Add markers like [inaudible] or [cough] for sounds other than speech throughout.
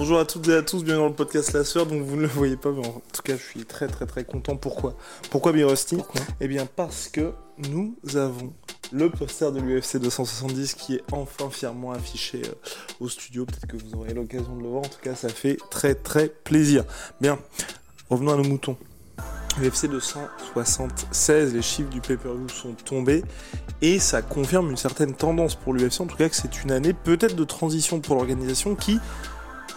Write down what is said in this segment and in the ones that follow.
Bonjour à toutes et à tous, bienvenue dans le podcast La Sœur. Donc vous ne le voyez pas, mais en tout cas je suis très très très content. Pourquoi? Pourquoi Birosty Eh bien parce que nous avons le poster de l'UFC 270 qui est enfin fièrement affiché euh, au studio. Peut-être que vous aurez l'occasion de le voir. En tout cas, ça fait très très plaisir. Bien, revenons à nos moutons. UFC 276, les chiffres du pay-per-view sont tombés et ça confirme une certaine tendance pour l'UFC. En tout cas, que c'est une année peut-être de transition pour l'organisation qui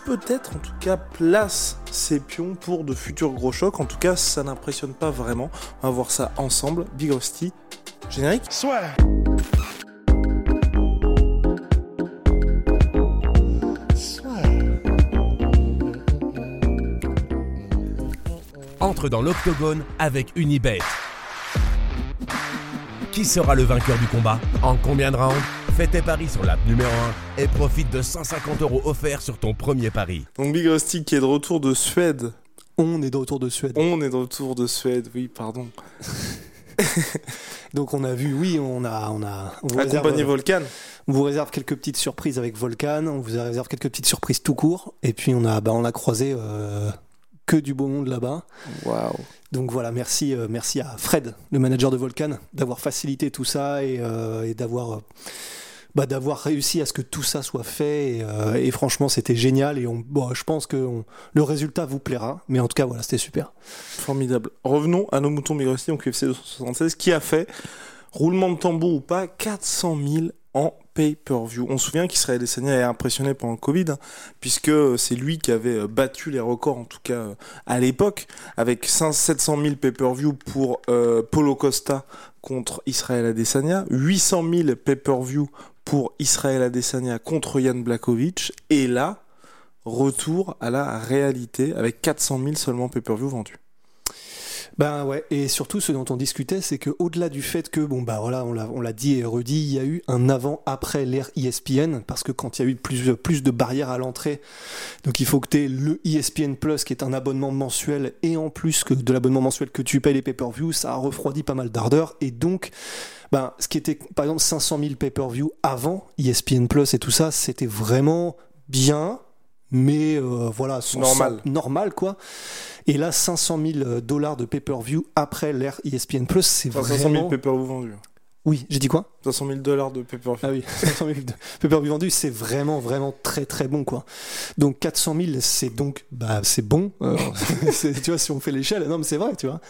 peut-être en tout cas place ses pions pour de futurs gros chocs. En tout cas, ça n'impressionne pas vraiment. On va voir ça ensemble. Big Rusty, générique. Soit. Entre dans l'octogone avec Unibet. Qui sera le vainqueur du combat? En combien de rounds? Fais tes paris sur l'app numéro 1 et profite de 150 euros offerts sur ton premier pari. Donc Big Rusty qui est de retour de Suède. On est de retour de Suède. On est de retour de Suède, oui, pardon. [laughs] Donc on a vu, oui, on a, on a. On vous, Accompagné réserve, Volcan. on vous réserve quelques petites surprises avec Volcan. On vous réserve quelques petites surprises tout court. Et puis on a, bah, on a croisé euh, que du beau monde là-bas. Waouh. Donc voilà, merci, euh, merci à Fred, le manager de Volcan, d'avoir facilité tout ça et, euh, et d'avoir. Bah, d'avoir réussi à ce que tout ça soit fait et, euh, franchement c'était génial et on, bon, je pense que le résultat vous plaira mais en tout cas voilà c'était super Formidable. Revenons à nos moutons Big Rusty, donc UFC 276, qui a fait, roulement de tambour ou pas, 400 000 en pay-per-view. On se souvient qu'Israël Adesanya est impressionné pendant le Covid, hein, puisque c'est lui qui avait euh, battu les records, en tout cas euh, à l'époque, avec 500 700 000 pay-per-view pour Polo Costa contre Israël Adesanya, 800 000 pay-per-view pour Israël Adesanya contre Yann Blakovic, et là, retour à la réalité avec 400 000 seulement pay-per-view vendus. Ben ouais, et surtout ce dont on discutait, c'est que au-delà du fait que bon bah voilà, on l'a dit et redit, il y a eu un avant-après l'ère ESPN parce que quand il y a eu plus plus de barrières à l'entrée, donc il faut que tu aies le ESPN Plus qui est un abonnement mensuel et en plus que de l'abonnement mensuel que tu payes les pay-per-view, ça a refroidi pas mal d'ardeur et donc ben, ce qui était par exemple 500 000 pay-per-view avant ESPN Plus et tout ça, c'était vraiment bien, mais euh, voilà, Normal. normal quoi. Et là, 500 000 dollars de pay-per-view après l'ère ESPN Plus, c'est Enfin, 500 000 vraiment. pay-per-view vendus. Oui, j'ai dit quoi? 500 000 dollars de pay-per-view. Ah oui, [laughs] 500 000 de pay-per-view vendus, c'est vraiment, vraiment très, très bon quoi. Donc 400 000, c'est donc, bah, c'est bon. Euh, [laughs] tu vois, si on fait l'échelle, non, mais c'est vrai, tu vois.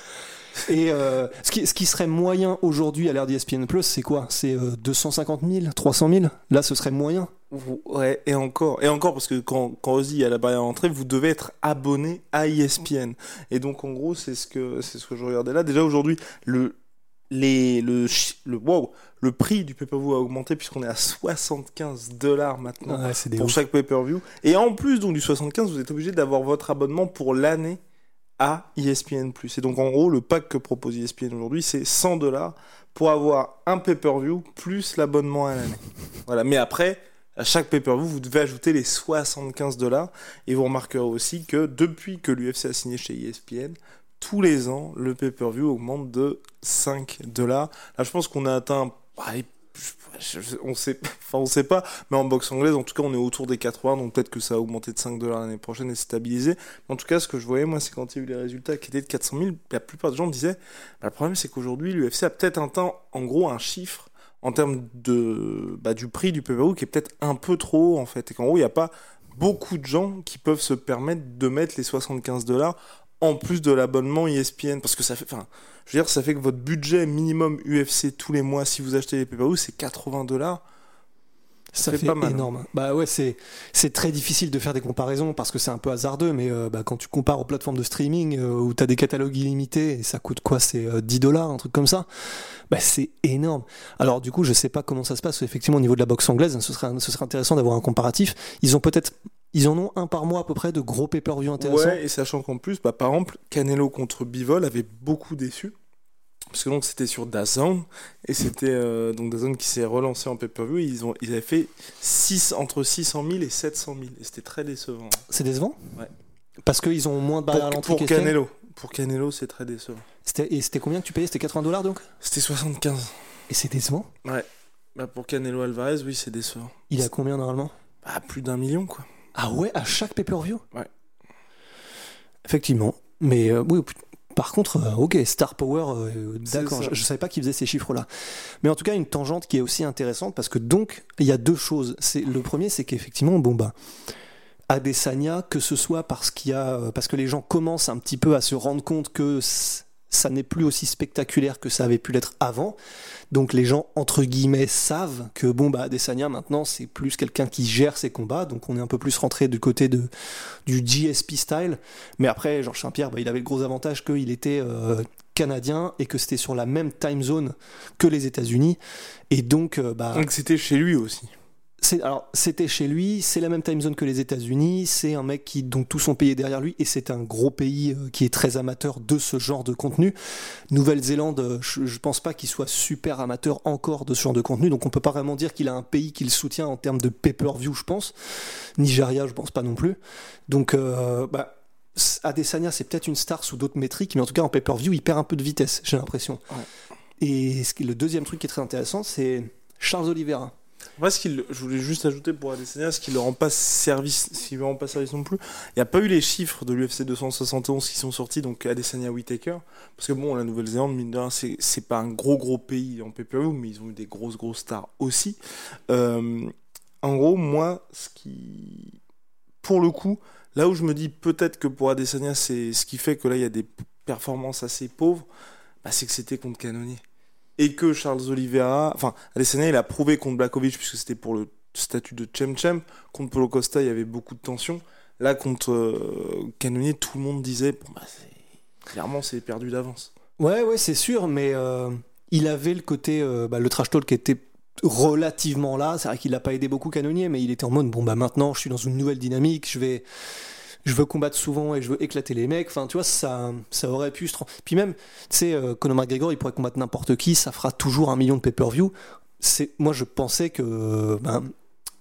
Et euh, ce, qui, ce qui serait moyen aujourd'hui à l'ère d'ESPN Plus, c'est quoi? C'est euh, 250 000, 300 000 Là, ce serait moyen. Ouais, et encore, et encore, parce que quand, quand on se dit il y a la barrière à l'entrée, vous devez être abonné à ESPN. Et donc, en gros, c'est ce que, c'est ce que je regardais là. Déjà, aujourd'hui, le, les, le, wow, le prix du pay-per-view a augmenté puisqu'on est à 75 dollars maintenant Ouais, pour ouf. chaque pay-per-view. Et en plus, donc, du 75, vous êtes obligé d'avoir votre abonnement pour l'année à ESPN+. Et donc, en gros, le pack que propose ESPN aujourd'hui, c'est 100 dollars pour avoir un pay-per-view plus l'abonnement à l'année. Voilà. Mais après, à chaque pay-per-view, vous devez ajouter les 75 dollars. Et vous remarquerez aussi que depuis que l'UFC a signé chez ESPN, tous les ans, le pay-per-view augmente de 5 dollars. Là, je pense qu'on a atteint, allez, je- je- on sait, [laughs] enfin, on sait pas, mais en boxe anglaise, en tout cas, on est autour des 80, donc peut-être que ça a augmenté de 5 dollars l'année prochaine et stabilisé. Mais en tout cas, ce que je voyais, moi, c'est quand il y a eu les résultats qui étaient de 400 000, la plupart des gens disaient, bah, le problème, c'est qu'aujourd'hui, l'UFC a peut-être atteint, en gros, un chiffre en termes de, bah, du prix du pay-per-view qui est peut-être un peu trop haut, en fait. Et qu'en gros, il n'y a pas beaucoup de gens qui peuvent se permettre de mettre les 75 dollars en plus de l'abonnement ESPN. Parce que ça fait, enfin, je veux dire, ça fait que votre budget minimum UFC tous les mois, si vous achetez les pay-per-view, c'est 80 dollars. Ça fait fait, pas mal, hein. énorme. Bah ouais, c'est c'est très difficile de faire des comparaisons parce que c'est un peu hasardeux, mais euh, bah, quand tu compares aux plateformes de streaming euh, où tu as des catalogues illimités et ça coûte quoi C'est euh, 10 dollars, un truc comme ça. Bah c'est énorme. Alors du coup, je sais pas comment ça se passe effectivement au niveau de la boxe anglaise. Ce serait ce serait intéressant d'avoir un comparatif. Ils ont peut-être ils en ont un par mois à peu près de gros pay-per-view intéressants. Ouais, et sachant qu'en plus, bah, par exemple, Canelo contre Bivol avait beaucoup déçu. Parce que donc c'était sur DAZN, et c'était euh, donc DAZN qui s'est relancé en pay-per-view, ils, ont, ils avaient fait 6, entre 600 000 et 700 000, et c'était très décevant. C'est décevant? Ouais. Parce qu'ils ont moins de barrières à Pour, l'entrée pour Canelo. Pour Canelo, c'est très décevant. C'était- Et c'était combien que tu payais? C'était 80 dollars donc? C'était 75. Et c'est décevant? Ouais. Bah, pour Canelo Alvarez, oui, c'est décevant. Il à combien normalement? Bah, plus d'un million, quoi. Ah ouais, à chaque pay-per-view? Ouais. Effectivement. Mais euh, oui, par contre, euh, ok, Star Power, euh, d'accord, je, je savais pas qu'ils faisaient ces chiffres-là. Mais en tout cas, une tangente qui est aussi intéressante parce que donc, il y a deux choses. C'est Le premier, c'est qu'effectivement, bon bah. Adesanya, que ce soit parce qu'il y a, euh, parce que les gens commencent un petit peu à se rendre compte que ça n'est plus aussi spectaculaire que ça avait pu l'être avant. Donc les gens entre guillemets savent que bon bah Adesanya maintenant c'est plus quelqu'un qui gère ses combats. Donc on est un peu plus rentré du côté de du GSP style. Mais après Georges Saint-Pierre, bah, il avait le gros avantage qu'il était euh, canadien et que c'était sur la même time zone que les États-Unis. Et donc euh, bah Donc c'était chez lui aussi. C'est alors c'était chez lui, c'est la même time zone que les États-Unis, c'est un mec qui donc tout son pays est derrière lui et c'est un gros pays euh, qui est très amateur de ce genre de contenu. Nouvelle-Zélande, euh, je, je pense pas qu'il soit super amateur encore de ce genre de contenu, donc on peut pas vraiment dire qu'il a un pays qui le soutient en termes de pay-per-view, je pense. Nigeria, je pense pas non plus. Donc euh, bah Adesanya, c'est peut-être une star sous d'autres métriques, mais en tout cas en pay-per-view, il perd un peu de vitesse, j'ai l'impression. Et ce qui, le deuxième truc qui est très intéressant, c'est Charles Oliveira. Moi, ce qu'il, je voulais juste ajouter pour Adesanya, ce qui ne rend pas service, ce rend pas service non plus. Il n'y a pas eu les chiffres de l'UFC 271 qui sont sortis, donc Adesanya Whitaker. Parce que bon, la Nouvelle-Zélande, mine de rien, c'est, c'est pas un gros gros pays en pay-per-view, mais ils ont eu des grosses grosses stars aussi. Euh, en gros, moi, ce qui, pour le coup, là où je me dis peut-être que pour Adesanya, c'est ce qui fait que là, il y a des performances assez pauvres, bah, c'est que c'était contre Cannonier et que Charles Oliveira, enfin, Adesanya, il a prouvé contre Blakovic puisque c'était pour le statut de Chem Chem. Contre Polo Costa, il y avait beaucoup de tension. Là, contre euh, Cannonier, tout le monde disait, bah, clairement, c'est perdu d'avance. Ouais, ouais, c'est sûr, mais euh, il avait le côté, euh, bah, le trash talk qui était relativement là. C'est vrai qu'il n'a pas aidé beaucoup Canonier, mais il était en mode, bon, bah maintenant, je suis dans une nouvelle dynamique, je vais. Je veux combattre souvent et je veux éclater les mecs. Enfin, tu vois, ça, ça aurait pu se. Puis même, tu sais, euh, Conor McGregor, il pourrait combattre n'importe qui, ça fera toujours un million de pay-per-view. C'est, moi, je pensais que, ben,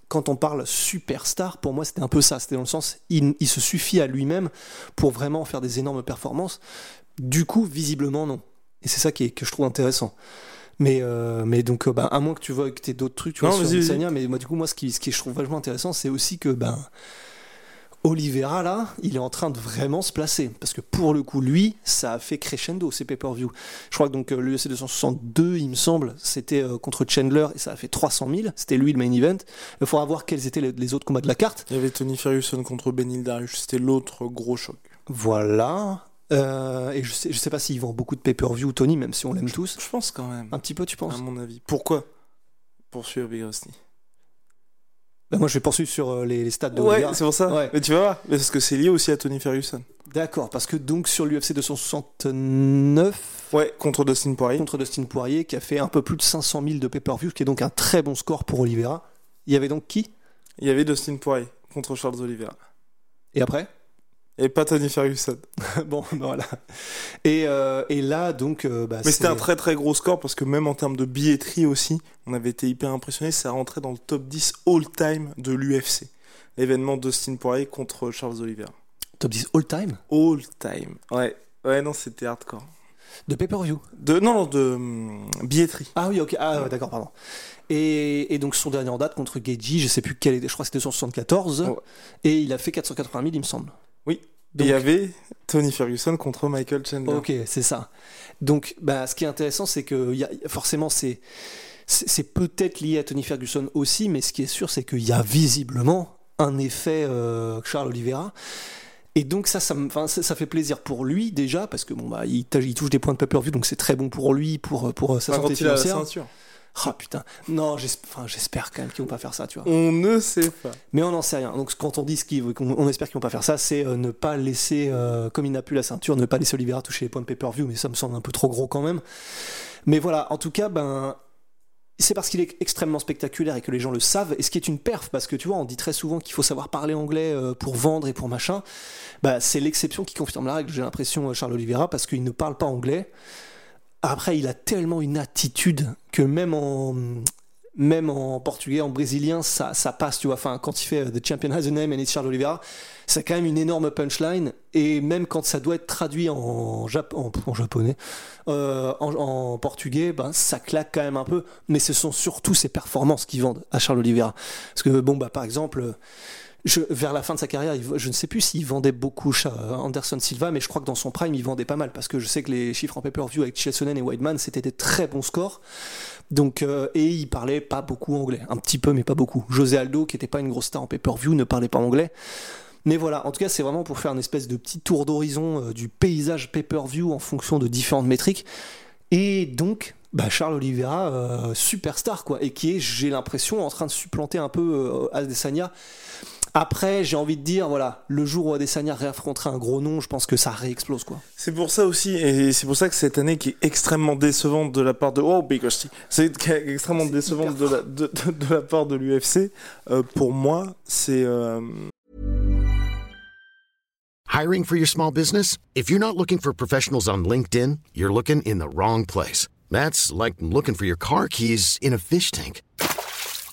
quand on parle superstar, pour moi, c'était un peu ça. C'était dans le sens, il, il se suffit à lui-même pour vraiment faire des énormes performances. Du coup, visiblement, non. Et c'est ça qui est, que je trouve intéressant. Mais, euh, mais donc, euh, bah, à moins que tu vois que tu d'autres trucs, tu vois, Non, sur. Adesanya, mais moi, du coup, moi, ce qui, ce qui je trouve vachement intéressant, c'est aussi que, ben, Oliveira, là, il est en train de vraiment se placer. Parce que pour le coup, lui, ça a fait crescendo, ses pay-per-view. Je crois que donc l'UFC 262, il me semble, c'était euh, contre Chandler et ça a fait 300 000. C'était lui le main event. Il faudra voir quels étaient les, les autres combats de la carte. Il y avait Tony Ferguson contre Benil Darius, c'était l'autre gros choc. Voilà. Euh, et je sais, je sais pas s'il vend beaucoup de pay-per-view, Tony, même si on l'aime tous. Je pense quand même, Un petit peu, tu penses? À mon avis. Pourquoi? Poursuivre Vigrosny. Bah, Moi, je vais poursuivre sur euh, les, les stats de Ouais, Oliveira. c'est pour ça. Ouais. Mais tu vas voir, parce que c'est lié aussi à Tony Ferguson. D'accord, parce que donc sur l'UFC 269, Ouais, contre Dustin Poirier. contre Dustin Poirier, qui a fait un peu plus de 500 000 de pay-per-view, ce qui est donc un très bon score pour Oliveira. Il y avait donc qui? Il y avait Dustin Poirier contre Charles Oliveira. Et après? Et pas Tony Ferguson. [laughs] Bon, ben voilà. Et, euh, et là, donc. euh, bah, Mais c'était un très très gros score parce que même en termes de billetterie aussi, on avait été hyper impressionnés. Ça rentrait dans le top 10 all-time de l'UFC. L'événement Dustin Poirier contre Charles Oliveira. Top 10 all-time? All-time. Ouais. Ouais, non, c'était hardcore. de pay-per-view. De, non, de hum, billetterie. Ah oui, ok. Ah ouais, d'accord, pardon. Et, et donc son dernier en date contre Geji, je sais plus quel était, je crois que c'était 174. Ouais. Et il a fait 480 000, il me semble. Oui. Donc- Et il y avait Tony Ferguson contre Michael Chandler. Ok, c'est ça. Donc, bah, ce qui est intéressant, c'est que y a, forcément, c'est c'est peut-être lié à Tony Ferguson aussi, mais ce qui est sûr, c'est qu'il y a visiblement un effet euh, Charles Oliveira. Et donc ça, ça, me- ça, fait plaisir pour lui déjà, parce que bon, bah, il, tou- il touche des points de pay-per-view, donc c'est très bon pour lui, pour, pour euh, sa Enfin, santé quand il a la financière. ceinture. Ah putain, non, j'espère quand même qu'ils vont pas faire ça, tu vois. On ne sait pas. Mais on n'en sait rien. Donc quand on dit ce qu'ils, on, espère qu'ils vont pas faire ça, c'est euh, ne pas laisser, euh, comme il n'a plus la ceinture, ne pas laisser Oliveira toucher les points de pay-per-view, mais ça me semble un peu trop gros quand même. Mais voilà, en tout cas, ben c'est parce qu'il est extrêmement spectaculaire et que les gens le savent, et ce qui est une perf, parce que tu vois, on dit très souvent qu'il faut savoir parler anglais euh, pour vendre et pour machin, bah, c'est l'exception qui confirme la règle, j'ai l'impression, Charles Oliveira, parce qu'il ne parle pas anglais. Après, il a tellement une attitude que même en, en portugais, en brésilien, ça, passe, tu vois. Enfin, quand il fait euh, The Champion has a name and it's Charles Oliveira, c'est quand même une énorme punchline. Et même quand ça doit être traduit en, en, japonais, euh, en, portugais, ben, ça claque quand même un peu. Mais ce sont surtout ses performances qui vendent à Charles Oliveira. Parce que, bon, bah, par exemple, vers la fin de sa carrière, je ne sais plus s'il vendait beaucoup Anderson Silva, mais je crois que dans son prime, il vendait pas mal parce que je sais que les chiffres en pay-per-view avec Chesonen et Whiteman, c'était des très bons scores. Donc, euh, et il parlait pas beaucoup anglais, un petit peu, mais pas beaucoup. José Aldo, qui était pas une grosse star en pay-per-view, ne parlait pas anglais. Mais voilà, en tout cas, c'est vraiment pour faire une espèce de petit tour d'horizon euh, du paysage pay-per-view en fonction de différentes métriques. Et donc, bah Charles Oliveira, euh, superstar, quoi, et qui est, j'ai l'impression, en train de supplanter un peu Adesanya après, j'ai envie de dire, voilà, le jour où Adesanya réaffrontera un gros nom, je pense que ça réexplose, quoi. C'est pour ça aussi, et c'est pour ça que cette année qui est extrêmement décevante de la part de oh Big c'est extrêmement décevante de la, de, de, la part de l'UFC. Euh, pour moi, c'est euh... Hiring for your small business? If you're not looking for professionals on LinkedIn, you're looking in the wrong place. That's like looking for your car keys in a fish tank.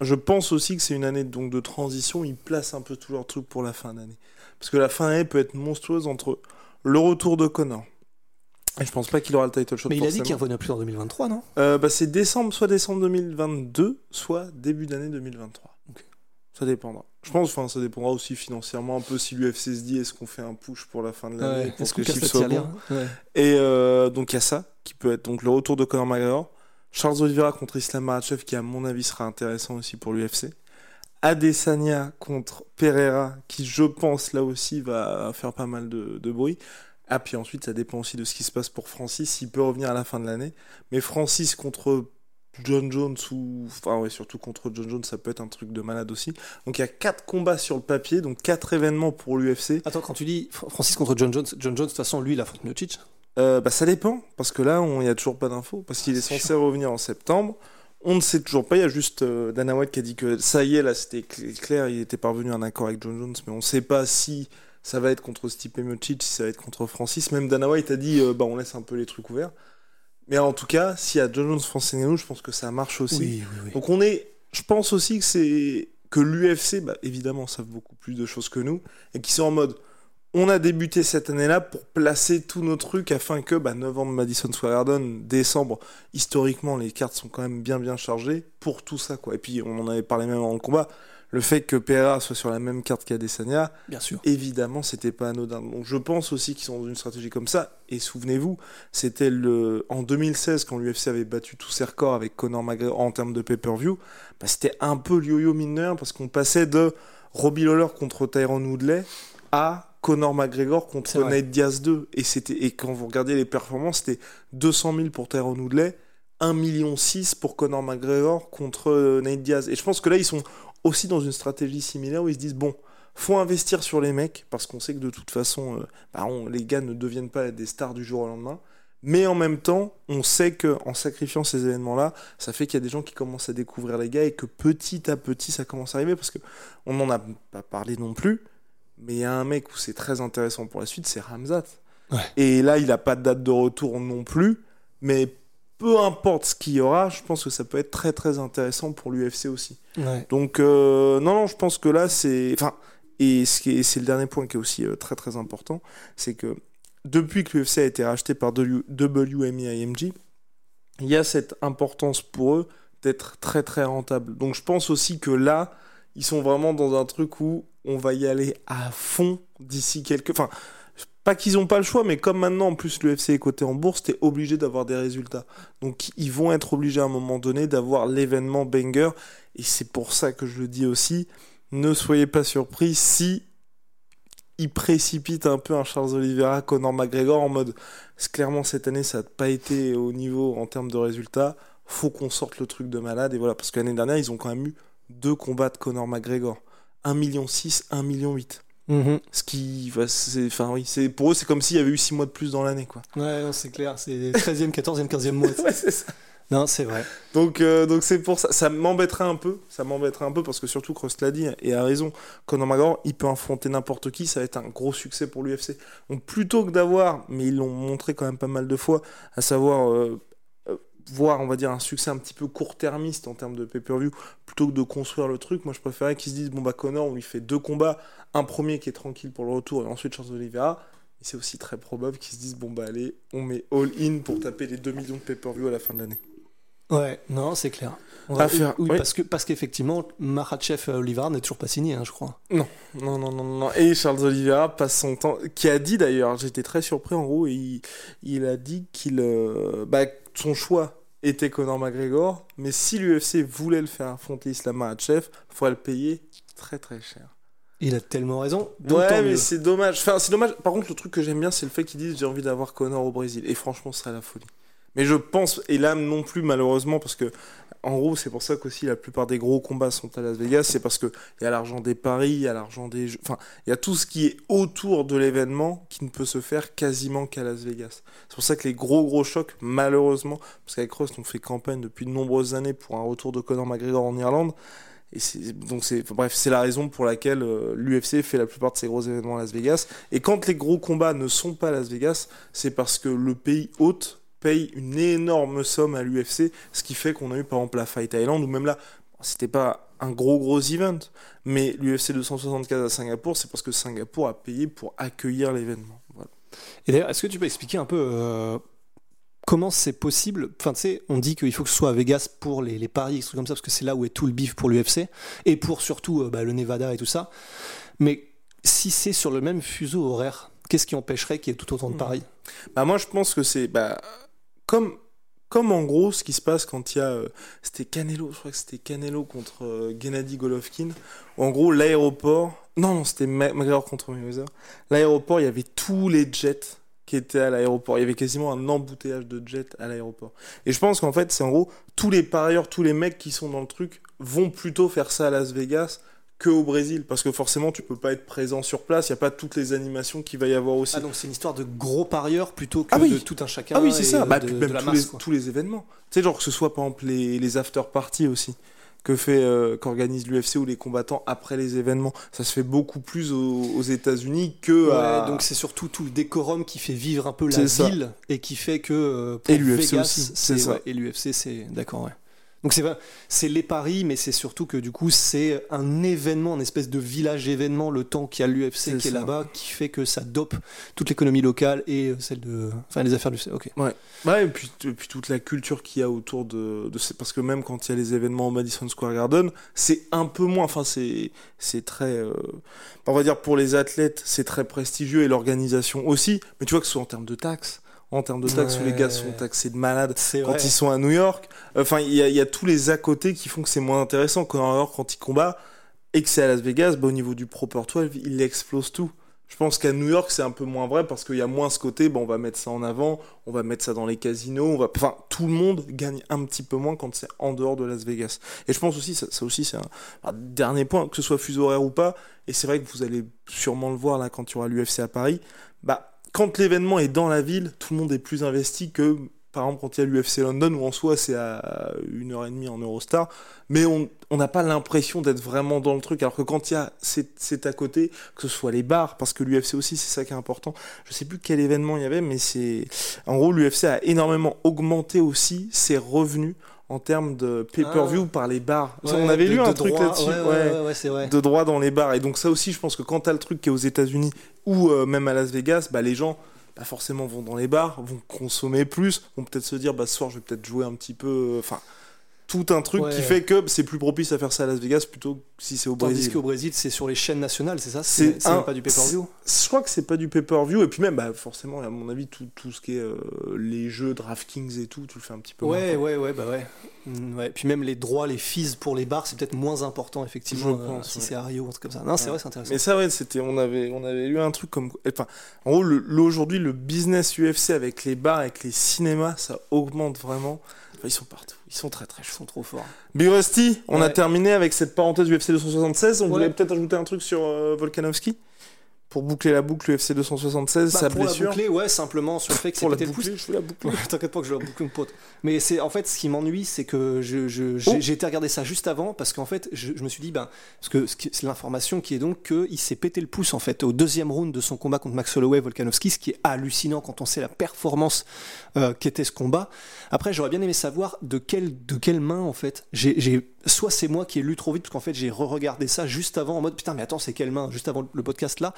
Je pense aussi que c'est une année donc, de transition. Ils placent un peu tout leur truc pour la fin d'année. Parce que la fin d'année peut être monstrueuse entre le retour de Connor. Et je pense pas qu'il aura le title shot. Mais il a dit qu'il revenait plus en 2023, non? Euh, bah, C'est décembre, soit décembre 2022, soit début d'année 2023. Ça dépendra. Je pense, enfin, ça dépendra aussi financièrement un peu si l'UFC se dit est-ce qu'on fait un push pour la fin de l'année ouais, pour que le soit bon. Et euh, donc il y a ça qui peut être donc le retour de Conor McGregor, Charles Oliveira contre Islam Makhachev qui à mon avis sera intéressant aussi pour l'UFC. Adesanya contre Pereira, qui je pense là aussi va faire pas mal de, bruit. Ah, puis ensuite, ça dépend aussi de ce qui se passe pour Francis, il peut revenir à la fin de l'année. Mais Francis contre John Jones, ou. Enfin, ouais, surtout contre John Jones, ça peut être un truc de malade aussi. Donc il y a quatre combats sur le papier, donc quatre événements pour l'UFC. Attends, quand tu dis Francis contre John Jones, John Jones, de toute façon, lui, il affronte Miocic euh, bah, ça dépend, parce que là, il n'y a toujours pas d'infos, parce qu'il est censé revenir en septembre. On ne sait toujours pas. Il y a juste euh, Dana White qui a dit que ça y est, là, c'était clair. Il était parvenu à un accord avec John Jones, mais on ne sait pas si ça va être contre Stipe Miocic, si ça va être contre Francis. Même Dana White a dit, euh, bah, on laisse un peu les trucs ouverts. Mais en tout cas, s'il y a John Jones, Francis je pense que ça marche aussi. Donc on est, je pense aussi que c'est que l'UFC, bah, évidemment, savent beaucoup plus de choses que nous et qui sont en mode on a débuté cette année-là pour placer tous nos trucs afin que bah, novembre Madison Square Garden, décembre, historiquement les cartes sont quand même bien bien chargées pour tout ça quoi. Et puis on en avait parlé même en combat, le fait que Pereira soit sur la même carte qu'Adesanya, bien sûr. Évidemment, c'était pas anodin. Donc je pense aussi qu'ils sont dans une stratégie comme ça. Et souvenez-vous, c'était le en 2016 quand l'UFC avait battu tous ses records avec Conor McGregor en termes de pay-per-view, bah, c'était un peu le yo-yo mineur parce qu'on passait de Robbie Lawler contre Tyron Woodley à Conor McGregor contre Nate Diaz 2. Et, c'était, et quand vous regardez les performances, c'était 200 000 pour Tyrone Woodley, 1,6 million pour Conor McGregor contre euh, Nate Diaz. Et je pense que là, ils sont aussi dans une stratégie similaire où ils se disent bon, faut investir sur les mecs parce qu'on sait que de toute façon, euh, bah, les gars ne deviennent pas des stars du jour au lendemain. Mais en même temps, on sait que en sacrifiant ces événements-là, ça fait qu'il y a des gens qui commencent à découvrir les gars et que petit à petit, ça commence à arriver parce que on n'en a pas parlé non plus. Mais il y a un mec où c'est très intéressant pour la suite, c'est Ramzat. Et là, il n'a pas de date de retour non plus. Mais peu importe ce qu'il y aura, je pense que ça peut être très très intéressant pour l'UFC aussi. Donc, euh, non, non, je pense que là, c'est. Enfin, et c'est le dernier point qui est aussi euh, très très important, c'est que depuis que l'UFC a été racheté par WME IMG, il y a cette importance pour eux d'être très très rentable. Donc, je pense aussi que là, ils sont vraiment dans un truc où on va y aller à fond d'ici quelques. Enfin, pas qu'ils n'ont pas le choix, mais comme maintenant en plus l'UFC est coté en bourse, t'es obligé d'avoir des résultats. Donc ils vont être obligés à un moment donné d'avoir l'événement banger. Et c'est pour ça que je le dis aussi, ne soyez pas surpris si il précipite un peu un Charles Oliveira, Conor McGregor en mode clairement cette année ça n'a pas été au niveau en termes de résultats, faut qu'on sorte le truc de malade et voilà parce que l'année dernière ils ont quand même eu deux combats de Conor McGregor, 1 million 6, 1 million 8. Mhm. Ce qui va c'est enfin oui, c'est pour eux c'est comme s'il y avait eu 6 mois de plus dans l'année quoi. Ouais, non, c'est clair, c'est 13e, 14e, 15e mois. [laughs] Ouais, c'est ça. Non, c'est vrai. Donc, euh, donc c'est pour ça. Ça m'embêterait un peu. Ça m'embêterait un peu parce que surtout Cross l'a dit et a raison. Conor McGregor, il peut affronter n'importe qui. Ça va être un gros succès pour l'UFC. Donc plutôt que d'avoir, mais ils l'ont montré quand même pas mal de fois, à savoir euh, voir, on va dire, un succès un petit peu court-termiste en termes de pay-per-view, plutôt que de construire le truc. Moi, je préférais qu'ils se disent bon bah Conor, on lui fait deux combats, un premier qui est tranquille pour le retour et ensuite Charles Oliveira. Et c'est aussi très probable qu'ils se disent bon bah allez, on met all in pour taper les 2 millions de pay-per-view à la fin de l'année. Ouais, non, c'est clair. On À va- faire, oui, oui. parce que parce qu'effectivement, Makhachev Oliveira n'est toujours pas signé, hein, je crois. Non, non, non, non, non. Et Charles Oliveira passe son temps, qui a dit d'ailleurs, j'étais très surpris en gros, et il, il a dit qu'il, euh, bah, son choix était Conor McGregor, mais si l'UFC voulait le faire affronter Islam Makhachev, il faudrait le payer très très cher. Il a tellement raison. ouais, mais c'est dommage. Enfin, c'est dommage. Par contre, le truc que j'aime bien, c'est le fait qu'ils disent j'ai envie d'avoir Conor au Brésil. Et franchement, ce serait la folie. Mais je pense, et là non plus malheureusement, parce que en gros, c'est pour ça qu'aussi la plupart des gros combats sont à Las Vegas, c'est parce que il y a l'argent des paris, il y a l'argent des jeux, enfin, il y a tout ce qui est autour de l'événement qui ne peut se faire quasiment qu'à Las Vegas. C'est pour ça que les gros gros chocs, malheureusement, parce qu'avec Rust, on fait campagne depuis de nombreuses années pour un retour de Conor McGregor en Irlande. Et donc c'est, bref, c'est la raison pour laquelle euh, l'UFC fait la plupart de ses gros événements à Las Vegas. Et quand les gros combats ne sont pas à Las Vegas, c'est parce que le pays hôte paye une énorme somme à l'UFC, ce qui fait qu'on a eu par exemple la Fight Island, ou même là, c'était pas un gros gros event, mais l'UFC 275 à Singapour, c'est parce que Singapour a payé pour accueillir l'événement. Voilà. Et d'ailleurs, est-ce que tu peux expliquer un peu euh, comment c'est possible? Enfin, tu sais, on dit qu'il faut que ce soit à Vegas pour les, les paris, trucs comme ça, parce que c'est là où est tout le bif pour l'UFC, et pour surtout euh, bah, le Nevada et tout ça. Mais si c'est sur le même fuseau horaire, qu'est-ce qui empêcherait qu'il y ait tout autant de paris? Bah moi je pense que c'est bah comme comme en gros ce qui se passe quand il y a euh, c'était Canelo, je crois que c'était Canelo contre euh, Gennady Golovkin. en gros l'aéroport, non non c'était McGregor contre Mayweather. L'aéroport il y avait tous les jets qui étaient à l'aéroport. Il y avait quasiment un embouteillage de jets à l'aéroport. Et je pense qu'en fait c'est en gros tous les parieurs, tous les mecs qui sont dans le truc vont plutôt faire ça à Las Vegas que au Brésil parce que forcément tu peux pas être présent sur place, il y a pas toutes les animations qu'il va y avoir aussi. Ah, donc c'est une histoire de gros parieurs plutôt que Ah oui. de tout un chacun Ah oui, c'est ça. de, Bah, de- même la tous, masse. les, quoi. tous les événements. Tu sais, genre que ce soit par exemple les, les after parties aussi que fait euh, qu'organise l'UFC ou les combattants après les événements. Ça se fait beaucoup plus aux, aux États-Unis que Ouais, à... donc c'est surtout tout le décorum qui fait vivre un peu la ça. ville et qui fait que euh, pour Et l'UFC aussi, c'est ouais, et l'UFC c'est d'accord ouais. Donc c'est c'est les paris mais c'est surtout que du coup c'est un événement, une espèce de village événement le temps qu'il y a l'UFC C'est qui est là-bas qui fait que ça dope toute l'économie locale et euh, celle de enfin les affaires du OK. Ouais. Ouais, et puis, et puis toute la culture qu'il y a autour de, de ces... Parce que même quand il y a les événements au Madison Square Garden, c'est un peu moins... Enfin, c'est c'est très... euh, On va dire pour les athlètes, c'est très prestigieux et l'organisation aussi. Mais tu vois que ce soit en termes de taxes, en termes de taxes où les gars sont taxés de malades, quand vrai. ils sont à New York. Enfin, il y a, il y a tous les à côté qui font que c'est moins intéressant. Quand New York, quand il combat et que c'est à Las Vegas, bah, au niveau du Proper 12, il explose tout. Je pense qu'à New York, c'est un peu moins vrai parce qu'il y a moins ce côté, bah, on va mettre ça en avant, on va mettre ça dans les casinos, on va... Enfin, tout le monde gagne un petit peu moins quand c'est en dehors de Las Vegas. Et je pense aussi, ça, ça aussi, c'est un, un dernier point, que ce soit fuseau horaire ou pas, et c'est vrai que vous allez sûrement le voir là quand il y aura l'UFC à Paris, bah, quand l'événement est dans la ville, tout le monde est plus investi que, par exemple, quand il y a l'UFC London, où en soi c'est à une heure et demie en Eurostar, mais on n'a pas l'impression d'être vraiment dans le truc, alors que quand il y a, c'est à côté, que ce soit les bars, parce que l'UFC aussi, c'est ça qui est important. Je sais plus quel événement il y avait, mais c'est, en gros, l'UFC a énormément augmenté aussi ses revenus en termes de pay-per-view par les bars. Ouais, on avait de- lu un truc là-dessus. ouais, ouais, de droit dans les bars. Et donc ça aussi, je pense que quand t'as le truc qui est aux États-Unis ou euh, même à Las Vegas, bah les gens bah, forcément vont dans les bars, vont consommer plus, vont peut-être se dire bah ce soir je vais peut-être jouer un petit peu. euh, Enfin, tout un truc Ouais. qui fait que c'est plus propice à faire ça à Las Vegas plutôt que si c'est au Tandis Brésil. qu'au Brésil, c'est sur les chaînes nationales, c'est ça C'est un- pas du pay-per-view Je crois que c'est pas du pay-per-view et puis même bah, forcément à mon avis tout, tout ce qui est euh, les jeux DraftKings et tout tu le fais un petit peu Ouais, ouais, ouais, bah ouais. Mm, ouais. Puis même les droits, les fees pour les bars, c'est peut-être moins important, effectivement, euh, si ouais. c'est à Rio ou un truc comme ça. Non, c'est vrai, c'est intéressant. Mais ça ouais c'était on avait on avait lu un truc comme enfin en gros aujourd'hui le business UFC avec les bars avec les cinémas ça augmente vraiment. Enfin, ils sont partout. Ils sont très très Ils sont trop forts. Big Rusty on a terminé avec cette parenthèse UFC 276 on Ouais. voulait peut-être ajouter un truc sur euh, Volkanovski? Pour boucler la boucle UFC 276 Bah, sa pour blessure. la boucler, ouais, simplement sur le fait que pour la pété le pouce. boucler je la boucler. [laughs] T'inquiète pas que je vais boucler une pote. Mais c'est en fait ce qui m'ennuie, c'est que je, je- j'ai Oh. j'ai été regarder ça juste avant parce qu'en fait je, je me suis dit ben parce que c'est l'information qui est donc qu'il s'est pété le pouce en fait au deuxième round de son combat contre Max Holloway Volkanovski, ce qui est hallucinant quand on sait la performance euh, qu'était ce combat. Après j'aurais bien aimé savoir de quelle de quelle main en fait. J'ai- soit c'est moi qui ai lu trop vite parce qu'en fait j'ai re-regardé ça juste avant en mode putain mais attends c'est quelle main? Juste avant le podcast là.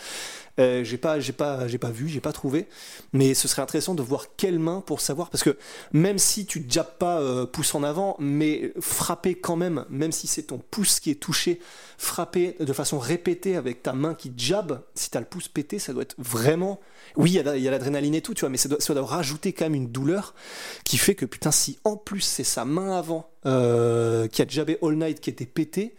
Euh, j'ai pas pas pas vu j'ai pas trouvé mais ce serait intéressant de voir quelle main pour savoir parce que même si tu jappes pas euh, pouce en avant mais frapper quand même même si c'est ton pouce qui est touché frapper de façon répétée avec ta main qui jabbe si t'as le pouce pété ça doit être vraiment oui il y a l'adrénaline et tout tu vois mais ça doit, ça doit rajouter quand même une douleur qui fait que putain si en plus c'est sa main avant euh, qui a jabbé all night qui était pété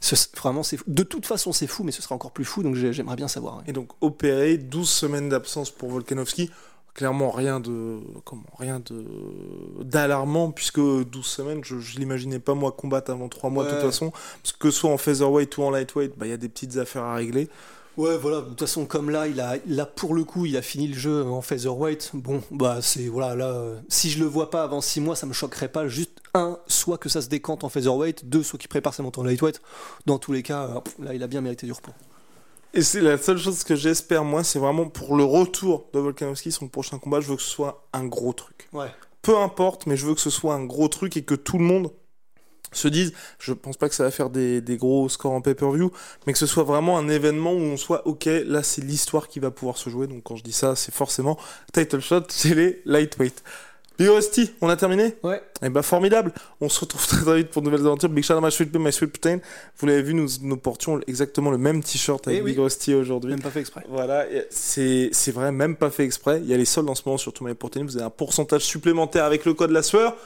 ce- vraiment c'est de toute façon c'est fou mais ce sera encore plus fou donc j'ai- j'aimerais bien savoir ouais. Et donc opéré, 12 semaines d'absence pour Volkanovski. Clairement rien de comment rien de d'alarmant puisque 12 semaines, je, je l'imaginais pas moi combattre avant 3 mois de toute façon parce que soit en featherweight ou en lightweight, bah il y a des petites affaires à régler. Ouais, voilà. De toute façon, comme là, il a, là pour le coup, il a fini le jeu en featherweight. Bon, bah c'est voilà. Là, euh, si je le vois pas avant 6 mois, ça me choquerait pas. Juste un, soit que ça se décante en featherweight, deux, soit qu'il prépare sa montée en lightweight. Dans tous les cas, euh, là, il a bien mérité du repos. Et c'est la seule chose que j'espère moi, c'est vraiment pour le retour de Volkanovski son prochain combat, je veux que ce soit un gros truc. Ouais. peu importe, mais je veux que ce soit un gros truc et que tout le monde se dise, je pense pas que ça va faire des, des gros scores en pay-per-view, mais que ce soit vraiment un événement où on soit, ok, là c'est l'histoire qui va pouvoir se jouer, donc quand je dis ça, c'est forcément title shot [laughs] chez les lightweight. Big Rusty, on a terminé? Ouais. Eh ben formidable, on se retrouve [laughs] très très vite pour de nouvelles aventures. Big shout out my sweet my sweet protein. Vous l'avez vu, nous, nous portions exactement le même t-shirt avec Eh oui. Big Rusty aujourd'hui. Même pas fait exprès. Voilà, et c'est c'est vrai, même pas fait exprès. Il y a les soldes en ce moment sur tout Protein. Vous avez un pourcentage supplémentaire avec le code la sueur.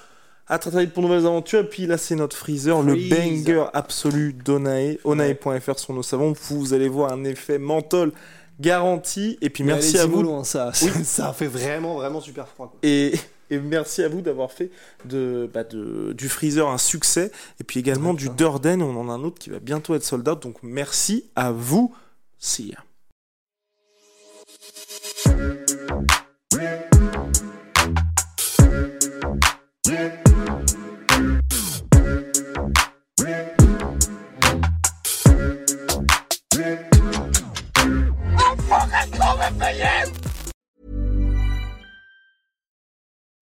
À très très vite pour de nouvelles aventures. Et puis là, c'est notre freezer, le banger absolu d'Onae. Onae.fr sont nos savons. Vous allez voir un effet menthol garanti. Et puis Mais merci à vous. hein, ça, ça fait vraiment, vraiment super froid. quoi. Et, et merci à vous d'avoir fait de, bah de, du freezer un succès. Et puis également Ouais, du. Durden. On en a un autre qui va bientôt être sold out. Donc merci à vous. See ya.